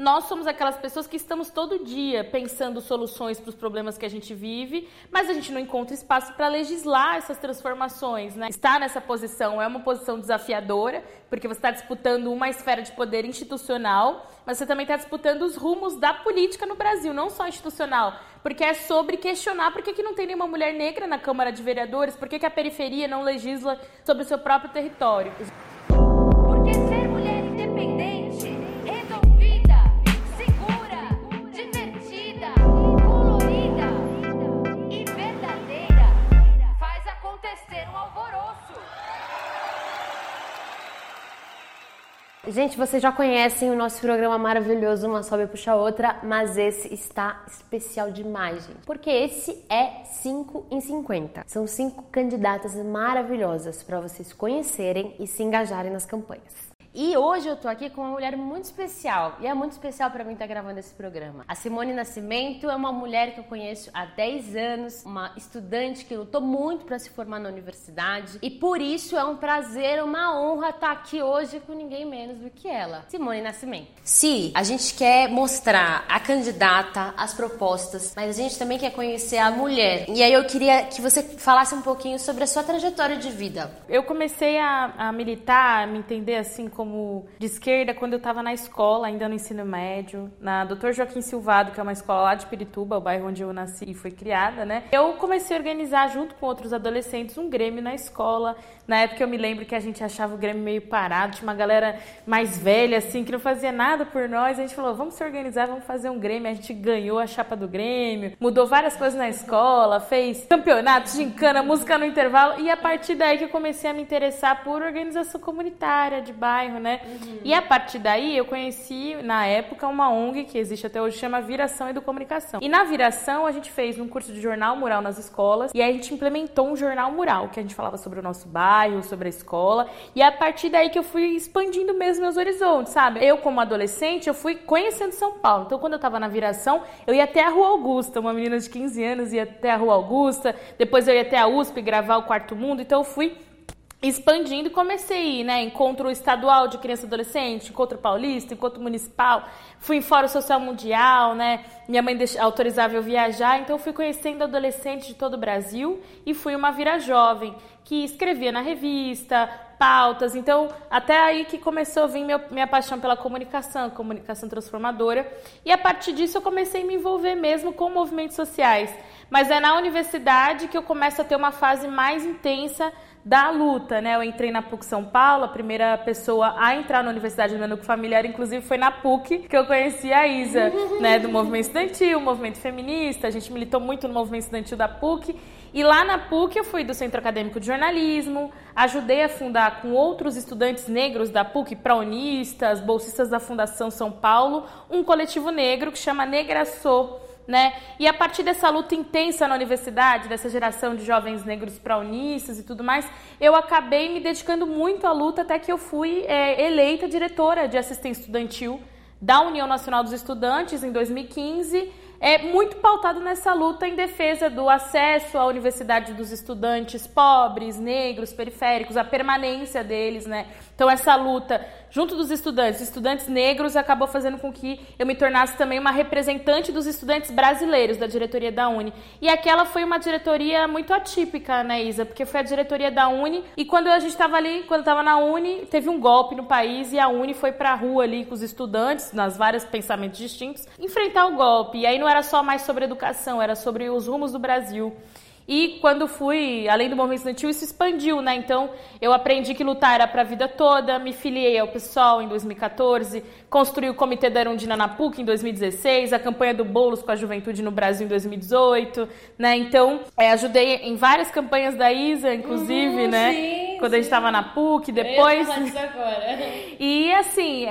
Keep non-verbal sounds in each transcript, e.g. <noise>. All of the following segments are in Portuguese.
Nós somos aquelas pessoas que estamos todo dia pensando soluções para os problemas que a gente vive, mas a gente não encontra espaço para legislar essas transformações. Né? Estar nessa posição é uma posição desafiadora, porque você está disputando uma esfera de poder institucional, mas você também está disputando os rumos da política no Brasil, não só institucional, porque é sobre questionar por que, que não tem nenhuma mulher negra na Câmara de Vereadores, por que, que a periferia não legisla sobre o seu próprio território. Porque ser mulher independente Gente, vocês já conhecem o nosso programa maravilhoso Uma Sobe Puxa Outra, mas esse está especial demais, gente. Porque esse é 5 em 50. São cinco candidatas maravilhosas para vocês conhecerem e se engajarem nas campanhas. E hoje eu tô aqui com uma mulher muito especial. E é muito especial para mim estar tá gravando esse programa. A Simone Nascimento é uma mulher que eu conheço há 10 anos, uma estudante que lutou muito para se formar na universidade. E por isso é um prazer, uma honra estar tá aqui hoje com ninguém menos do que ela, Simone Nascimento. Sim, a gente quer mostrar a candidata, as propostas, mas a gente também quer conhecer a mulher. E aí eu queria que você falasse um pouquinho sobre a sua trajetória de vida. Eu comecei a, a militar, a me entender assim como de esquerda quando eu estava na escola, ainda no ensino médio, na Dr. Joaquim Silvado, que é uma escola lá de Pirituba, o bairro onde eu nasci e fui criada, né? Eu comecei a organizar junto com outros adolescentes um grêmio na escola. Na época eu me lembro que a gente achava o grêmio meio parado, tinha uma galera mais velha assim que não fazia nada por nós. A gente falou: "Vamos se organizar, vamos fazer um grêmio". A gente ganhou a chapa do grêmio, mudou várias coisas na escola, fez campeonatos, gincana, música no intervalo e a partir daí que eu comecei a me interessar por organização comunitária de bairro bairro, né? Uhum. E a partir daí eu conheci, na época, uma ONG que existe até hoje, chama Viração Educomunicação. E na Viração a gente fez um curso de jornal mural nas escolas e aí a gente implementou um jornal mural, que a gente falava sobre o nosso bairro, sobre a escola. E a partir daí que eu fui expandindo mesmo meus horizontes, sabe? Eu, como adolescente, eu fui conhecendo São Paulo. Então, quando eu tava na Viração, eu ia até a Rua Augusta, uma menina de 15 anos ia até a Rua Augusta, depois eu ia até a USP gravar o Quarto Mundo. Então, eu fui expandindo comecei né? Encontro estadual de criança e adolescente, encontro paulista, encontro municipal, fui em Fórum Social Mundial, né? Minha mãe autorizava eu viajar, então fui conhecendo adolescentes de todo o Brasil e fui uma vira jovem que escrevia na revista, pautas. Então, até aí que começou a vir meu, minha paixão pela comunicação, comunicação transformadora. E a partir disso eu comecei a me envolver mesmo com movimentos sociais. Mas é na universidade que eu começo a ter uma fase mais intensa da luta, né? Eu entrei na PUC São Paulo, a primeira pessoa a entrar na Universidade do meu núcleo familiar, inclusive, foi na PUC que eu conheci a Isa, né? Do movimento estudantil, movimento feminista. A gente militou muito no movimento estudantil da PUC. E lá na PUC eu fui do Centro Acadêmico de Jornalismo, ajudei a fundar com outros estudantes negros da PUC, praonistas, bolsistas da Fundação São Paulo, um coletivo negro que chama Negraçô né? E a partir dessa luta intensa na universidade, dessa geração de jovens negros praunistas e tudo mais, eu acabei me dedicando muito à luta até que eu fui é, eleita diretora de assistência estudantil da União Nacional dos Estudantes em 2015 é muito pautado nessa luta em defesa do acesso à universidade dos estudantes pobres, negros, periféricos, a permanência deles, né? Então essa luta junto dos estudantes, estudantes negros, acabou fazendo com que eu me tornasse também uma representante dos estudantes brasileiros da diretoria da Uni. E aquela foi uma diretoria muito atípica, né, Isa? Porque foi a diretoria da Uni e quando a gente estava ali, quando estava na Uni, teve um golpe no país e a Uni foi para a rua ali com os estudantes, nas vários pensamentos distintos, enfrentar o golpe. E aí não era só mais sobre educação, era sobre os rumos do Brasil. E quando fui, além do movimento estudantil, isso expandiu, né? Então, eu aprendi que lutar era para a vida toda, me filiei ao PSOL em 2014, construí o Comitê da Erundina na PUC em 2016, a campanha do Boulos com a Juventude no Brasil em 2018, né? Então, é, ajudei em várias campanhas da ISA, inclusive, uhum, né? Sim, Quando a gente estava na PUC, depois... Eu agora. <laughs> E, assim,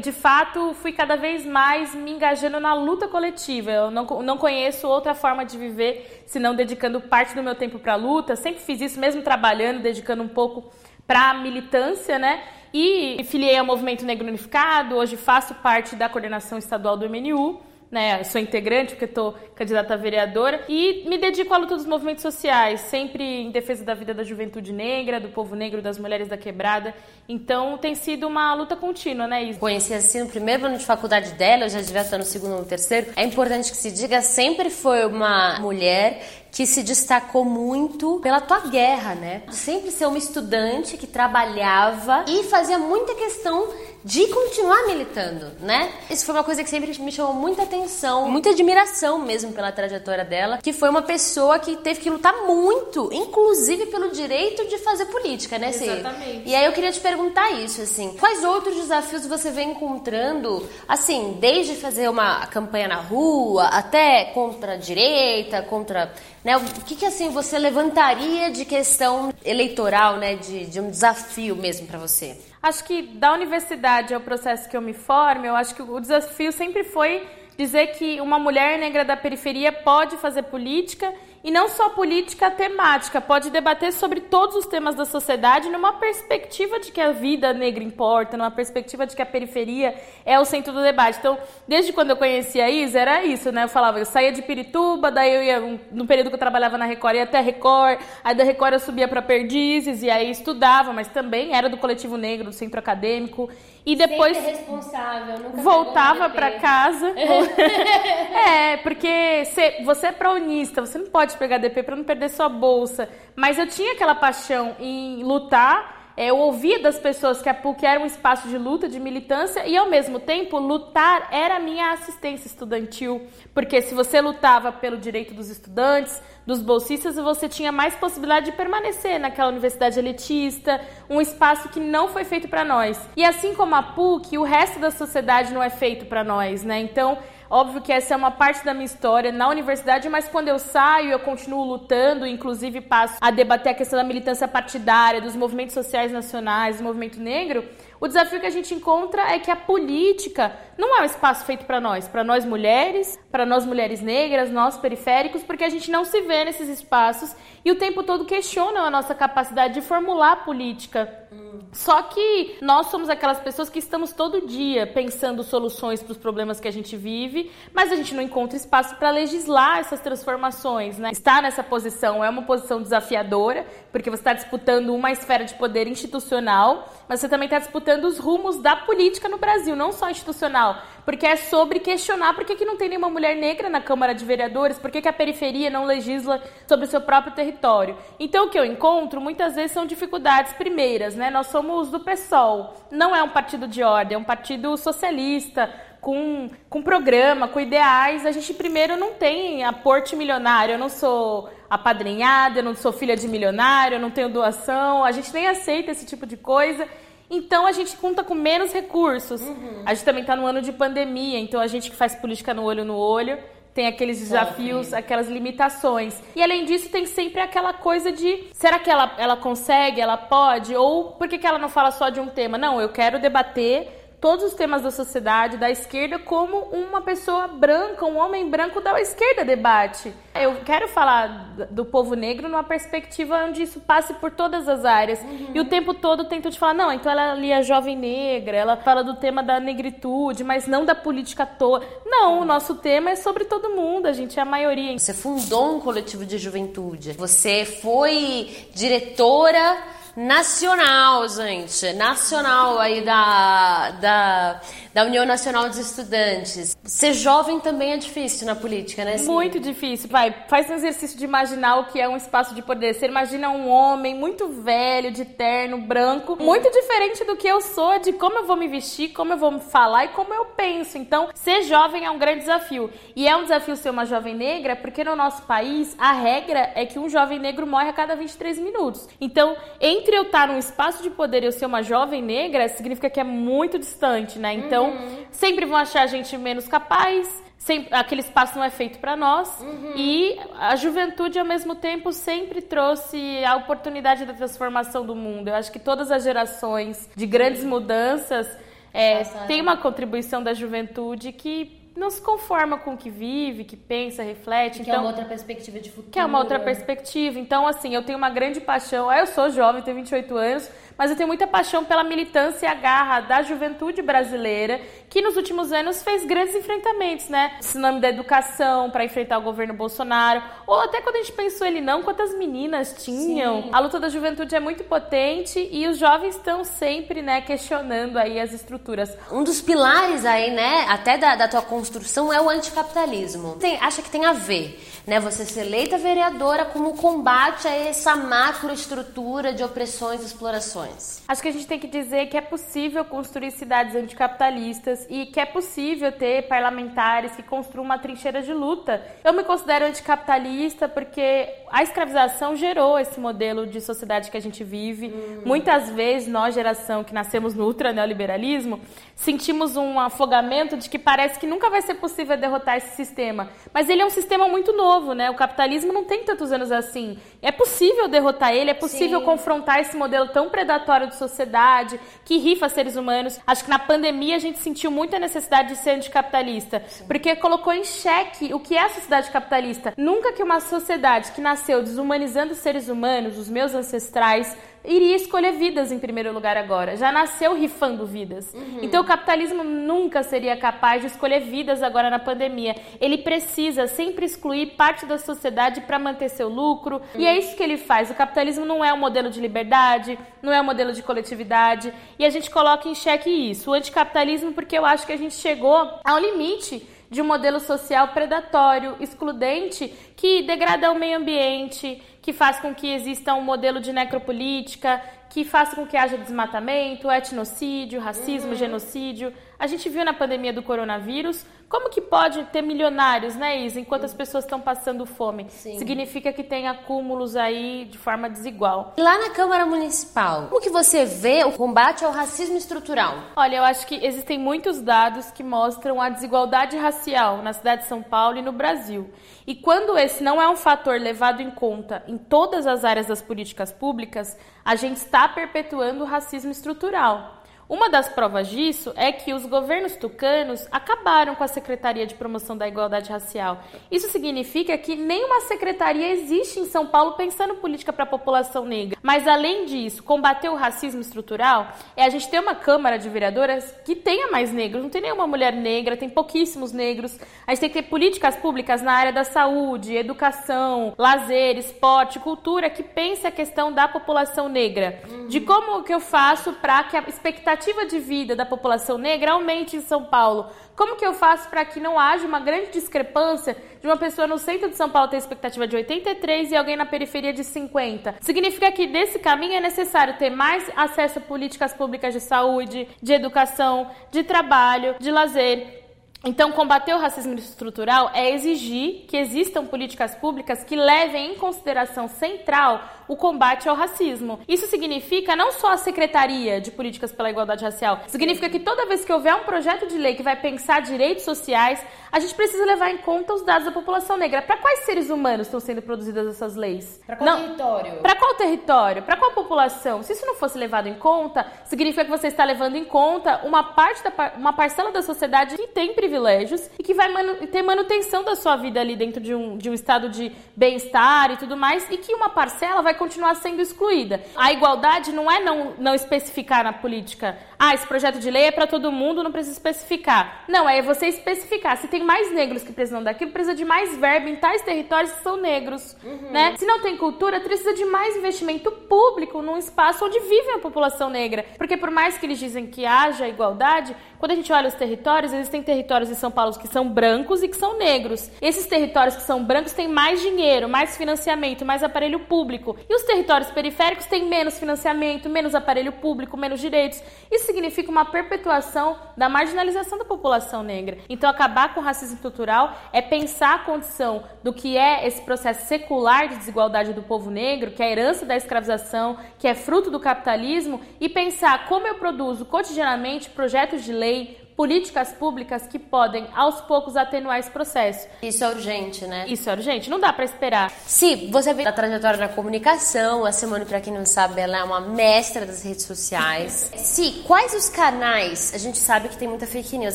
de fato, fui cada vez mais me engajando na luta coletiva. Eu não, não conheço outra forma de viver senão dedicando parte do meu tempo para a luta. Sempre fiz isso, mesmo trabalhando, dedicando um pouco para a militância, né? E filiei ao Movimento Negro Unificado, hoje faço parte da coordenação estadual do MNU. Né? Sou integrante porque estou candidata a vereadora e me dedico à luta dos movimentos sociais, sempre em defesa da vida da juventude negra, do povo negro, das mulheres da quebrada. Então tem sido uma luta contínua, né, Isa? Conheci assim no primeiro ano de faculdade dela, eu já devia estar no segundo ou no terceiro. É importante que se diga, sempre foi uma mulher que se destacou muito pela tua guerra, né? Sempre ser uma estudante que trabalhava e fazia muita questão de continuar militando, né? Isso foi uma coisa que sempre me chamou muita atenção, muita admiração mesmo pela trajetória dela, que foi uma pessoa que teve que lutar muito, inclusive pelo direito de fazer política, né, Cê? Exatamente. E aí eu queria te perguntar isso, assim, quais outros desafios você vem encontrando, assim, desde fazer uma campanha na rua até contra a direita, contra né? O que, que assim você levantaria de questão eleitoral, né? De, de um desafio mesmo para você? Acho que da universidade ao processo que eu me formo, eu acho que o desafio sempre foi dizer que uma mulher negra da periferia pode fazer política e não só política temática, pode debater sobre todos os temas da sociedade numa perspectiva de que a vida negra importa, numa perspectiva de que a periferia é o centro do debate. Então, desde quando eu conheci a Isa, era isso, né? Eu falava, eu saía de Pirituba, daí eu ia, no período que eu trabalhava na Record, ia até Record, aí da Record eu subia para Perdizes, e aí estudava, mas também era do coletivo negro, do centro acadêmico. E depois responsável, nunca voltava para casa. <laughs> é, porque você é praunista, você não pode pegar DP para não perder sua bolsa. Mas eu tinha aquela paixão em lutar é, eu ouvia das pessoas que a PUC era um espaço de luta, de militância, e ao mesmo tempo lutar era minha assistência estudantil, porque se você lutava pelo direito dos estudantes, dos bolsistas, você tinha mais possibilidade de permanecer naquela universidade elitista, um espaço que não foi feito para nós. E assim como a PUC, o resto da sociedade não é feito para nós, né? Então, Óbvio que essa é uma parte da minha história na universidade, mas quando eu saio, eu continuo lutando, inclusive passo a debater a questão da militância partidária, dos movimentos sociais nacionais, do movimento negro. O desafio que a gente encontra é que a política não é um espaço feito para nós, para nós mulheres, para nós mulheres negras, nós periféricos, porque a gente não se vê nesses espaços e o tempo todo questionam a nossa capacidade de formular política. Só que nós somos aquelas pessoas que estamos todo dia pensando soluções para os problemas que a gente vive, mas a gente não encontra espaço para legislar essas transformações, né? Estar nessa posição é uma posição desafiadora, porque você está disputando uma esfera de poder institucional, mas você também está disputando os rumos da política no Brasil, não só institucional, porque é sobre questionar por que, que não tem nenhuma mulher negra na Câmara de Vereadores, por que, que a periferia não legisla sobre o seu próprio território. Então, o que eu encontro muitas vezes são dificuldades primeiras, né? Nós somos do PSOL, não é um partido de ordem, é um partido socialista, com, com programa, com ideais, a gente primeiro não tem aporte milionário. Eu não sou apadrinhada, eu não sou filha de milionário, eu não tenho doação, a gente nem aceita esse tipo de coisa. Então a gente conta com menos recursos. Uhum. A gente também está no ano de pandemia, então a gente que faz política no olho no olho tem aqueles desafios, aquelas limitações. E além disso, tem sempre aquela coisa de será que ela, ela consegue, ela pode? Ou por que, que ela não fala só de um tema? Não, eu quero debater todos os temas da sociedade, da esquerda, como uma pessoa branca, um homem branco da esquerda debate. Eu quero falar do povo negro numa perspectiva onde isso passe por todas as áreas. Uhum. E o tempo todo tento te falar, não, então ela ali é jovem negra, ela fala do tema da negritude, mas não da política toda. Não, o nosso tema é sobre todo mundo, a gente é a maioria. Você fundou um coletivo de juventude, você foi diretora nacional, gente, nacional aí da, da, da União Nacional dos Estudantes. Ser jovem também é difícil na política, né? Sim. Muito difícil. Vai, faz um exercício de imaginar o que é um espaço de poder. Você imagina um homem muito velho, de terno, branco, muito diferente do que eu sou, de como eu vou me vestir, como eu vou me falar e como eu penso. Então, ser jovem é um grande desafio. E é um desafio ser uma jovem negra, porque no nosso país a regra é que um jovem negro morre a cada 23 minutos. Então, entre eu estar num espaço de poder e eu ser uma jovem negra, significa que é muito distante, né? Então, uhum. sempre vão achar a gente menos capaz, Sempre, aquele espaço não é feito para nós uhum. e a juventude ao mesmo tempo sempre trouxe a oportunidade da transformação do mundo. Eu acho que todas as gerações de grandes mudanças é, tem uma contribuição da juventude que não se conforma com o que vive, que pensa, reflete. Que então, é uma outra perspectiva de futuro. Que é uma outra perspectiva. Então, assim, eu tenho uma grande paixão. Eu sou jovem, tenho 28 anos, mas eu tenho muita paixão pela militância e a garra da juventude brasileira, que nos últimos anos fez grandes enfrentamentos, né? Esse nome da educação para enfrentar o governo Bolsonaro, ou até quando a gente pensou ele não, quantas meninas tinham. Sim. A luta da juventude é muito potente e os jovens estão sempre, né, questionando aí as estruturas. Um dos pilares aí, né, até da, da tua construção é o anticapitalismo. Tem, acha que tem a ver, né, você ser eleita vereadora como combate a essa macroestrutura de opressões e explorações? Acho que a gente tem que dizer que é possível construir cidades anticapitalistas e que é possível ter parlamentares que construam uma trincheira de luta. Eu me considero anticapitalista porque a escravização gerou esse modelo de sociedade que a gente vive. Hum. Muitas vezes, nós, geração que nascemos no ultra neoliberalismo, sentimos um afogamento de que parece que nunca vai ser possível derrotar esse sistema. Mas ele é um sistema muito novo, né? O capitalismo não tem tantos anos assim. É possível derrotar ele, é possível Sim. confrontar esse modelo tão de sociedade, que rifa seres humanos. Acho que na pandemia a gente sentiu muita necessidade de ser anticapitalista, Sim. porque colocou em xeque o que é a sociedade capitalista. Nunca que uma sociedade que nasceu desumanizando seres humanos, os meus ancestrais, iria escolher vidas em primeiro lugar agora. Já nasceu rifando vidas. Uhum. Então o capitalismo nunca seria capaz de escolher vidas agora na pandemia. Ele precisa sempre excluir parte da sociedade para manter seu lucro. Uhum. E é isso que ele faz. O capitalismo não é um modelo de liberdade, não é um modelo de coletividade. E a gente coloca em xeque isso. O anticapitalismo, porque eu acho que a gente chegou ao limite de um modelo social predatório, excludente, que degrada o meio ambiente, que faz com que exista um modelo de necropolítica, que faça com que haja desmatamento, etnocídio, racismo, uhum. genocídio. A gente viu na pandemia do coronavírus como que pode ter milionários, né, Isa, enquanto as pessoas estão passando fome. Sim. Significa que tem acúmulos aí de forma desigual. Lá na Câmara Municipal, como que você vê o combate ao racismo estrutural? Olha, eu acho que existem muitos dados que mostram a desigualdade racial na cidade de São Paulo e no Brasil. E quando esse não é um fator levado em conta em todas as áreas das políticas públicas, a gente está perpetuando o racismo estrutural. Uma das provas disso é que os governos tucanos acabaram com a Secretaria de Promoção da Igualdade Racial. Isso significa que nenhuma secretaria existe em São Paulo pensando política para a população negra. Mas além disso, combater o racismo estrutural é a gente ter uma Câmara de Vereadoras que tenha mais negros. Não tem nenhuma mulher negra, tem pouquíssimos negros. A gente tem que ter políticas públicas na área da saúde, educação, lazer, esporte, cultura que pense a questão da população negra. De como que eu faço para que a expectativa expectativa de vida da população negra aumente em São Paulo. Como que eu faço para que não haja uma grande discrepância de uma pessoa no centro de São Paulo ter expectativa de 83 e alguém na periferia de 50? Significa que desse caminho é necessário ter mais acesso a políticas públicas de saúde, de educação, de trabalho, de lazer então, combater o racismo estrutural é exigir que existam políticas públicas que levem em consideração central o combate ao racismo. Isso significa não só a Secretaria de Políticas pela Igualdade Racial, significa que toda vez que houver um projeto de lei que vai pensar direitos sociais, a gente precisa levar em conta os dados da população negra. Para quais seres humanos estão sendo produzidas essas leis? Para qual não, território? Para qual território? Para qual população? Se isso não fosse levado em conta, significa que você está levando em conta uma parte da uma parcela da sociedade que tem privilégio privilégios e que vai ter manutenção da sua vida ali dentro de um, de um estado de bem-estar e tudo mais, e que uma parcela vai continuar sendo excluída. A igualdade não é não, não especificar na política, ah, esse projeto de lei é para todo mundo, não precisa especificar. Não, é você especificar. Se tem mais negros que precisam daquilo, precisa de mais verba em tais territórios que são negros. Uhum. Né? Se não tem cultura, precisa de mais investimento público num espaço onde vive a população negra. Porque por mais que eles dizem que haja igualdade, quando a gente olha os territórios, existem territórios em São Paulo que são brancos e que são negros. Esses territórios que são brancos têm mais dinheiro, mais financiamento, mais aparelho público. E os territórios periféricos têm menos financiamento, menos aparelho público, menos direitos. Isso significa uma perpetuação da marginalização da população negra. Então, acabar com o racismo estrutural é pensar a condição do que é esse processo secular de desigualdade do povo negro, que é a herança da escravização, que é fruto do capitalismo, e pensar como eu produzo cotidianamente projetos de lei, políticas públicas que podem, aos poucos, atenuar esse processo. Isso é urgente, né? Isso é urgente, não dá para esperar. Se você vê a trajetória na comunicação, a Simone, para quem não sabe, ela é uma mestra das redes sociais. Se quais os canais, a gente sabe que tem muita fake news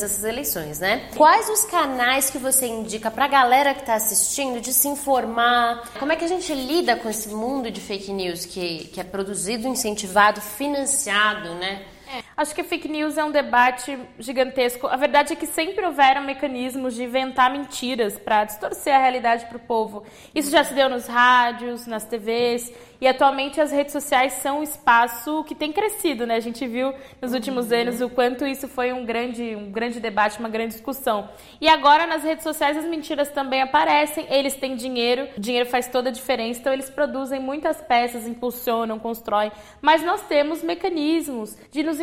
nessas eleições, né? Quais os canais que você indica pra galera que tá assistindo de se informar? Como é que a gente lida com esse mundo de fake news que, que é produzido, incentivado, financiado, né? Acho que fake news é um debate gigantesco. A verdade é que sempre houveram mecanismos de inventar mentiras para distorcer a realidade para o povo. Isso já se deu nos rádios, nas TVs e atualmente as redes sociais são um espaço que tem crescido, né? A gente viu nos últimos uhum. anos o quanto isso foi um grande, um grande debate, uma grande discussão. E agora nas redes sociais as mentiras também aparecem. Eles têm dinheiro, o dinheiro faz toda a diferença, então eles produzem muitas peças, impulsionam, constroem. Mas nós temos mecanismos de nos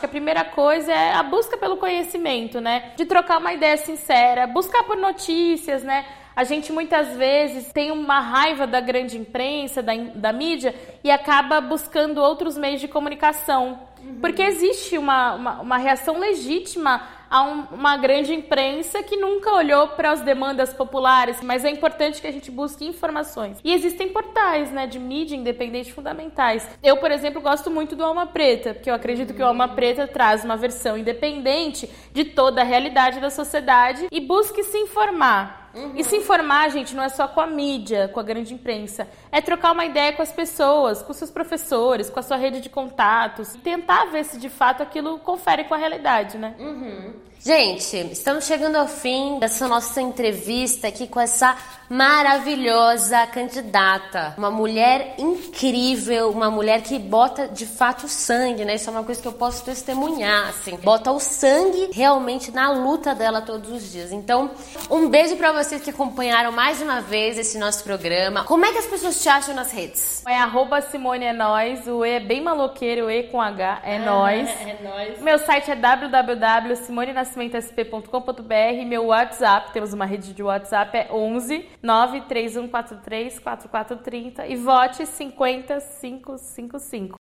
que a primeira coisa é a busca pelo conhecimento, né? De trocar uma ideia sincera, buscar por notícias, né? A gente muitas vezes tem uma raiva da grande imprensa, da, da mídia, e acaba buscando outros meios de comunicação. Uhum. Porque existe uma, uma, uma reação legítima a um, uma grande imprensa que nunca olhou para as demandas populares, mas é importante que a gente busque informações. E existem portais, né, de mídia independente fundamentais. Eu, por exemplo, gosto muito do Alma Preta, porque eu acredito que o Alma Preta traz uma versão independente de toda a realidade da sociedade e busque se informar. Uhum. E se informar, gente, não é só com a mídia, com a grande imprensa. É trocar uma ideia com as pessoas, com seus professores, com a sua rede de contatos. Tentar ver se de fato aquilo confere com a realidade, né? Uhum. Gente, estamos chegando ao fim dessa nossa entrevista aqui com essa maravilhosa candidata. Uma mulher incrível, uma mulher que bota de fato sangue, né? Isso é uma coisa que eu posso testemunhar, assim. Bota o sangue realmente na luta dela todos os dias. Então, um beijo para vocês que acompanharam mais uma vez esse nosso programa. Como é que as pessoas te acham nas redes? É arroba Simone é nós, o E é bem maloqueiro, o E com H é, <laughs> é nós. É nós. Meu site é www.simonenas nascimentosp.com.br, meu WhatsApp, temos uma rede de WhatsApp, é 11 93143 4430 e vote 50555.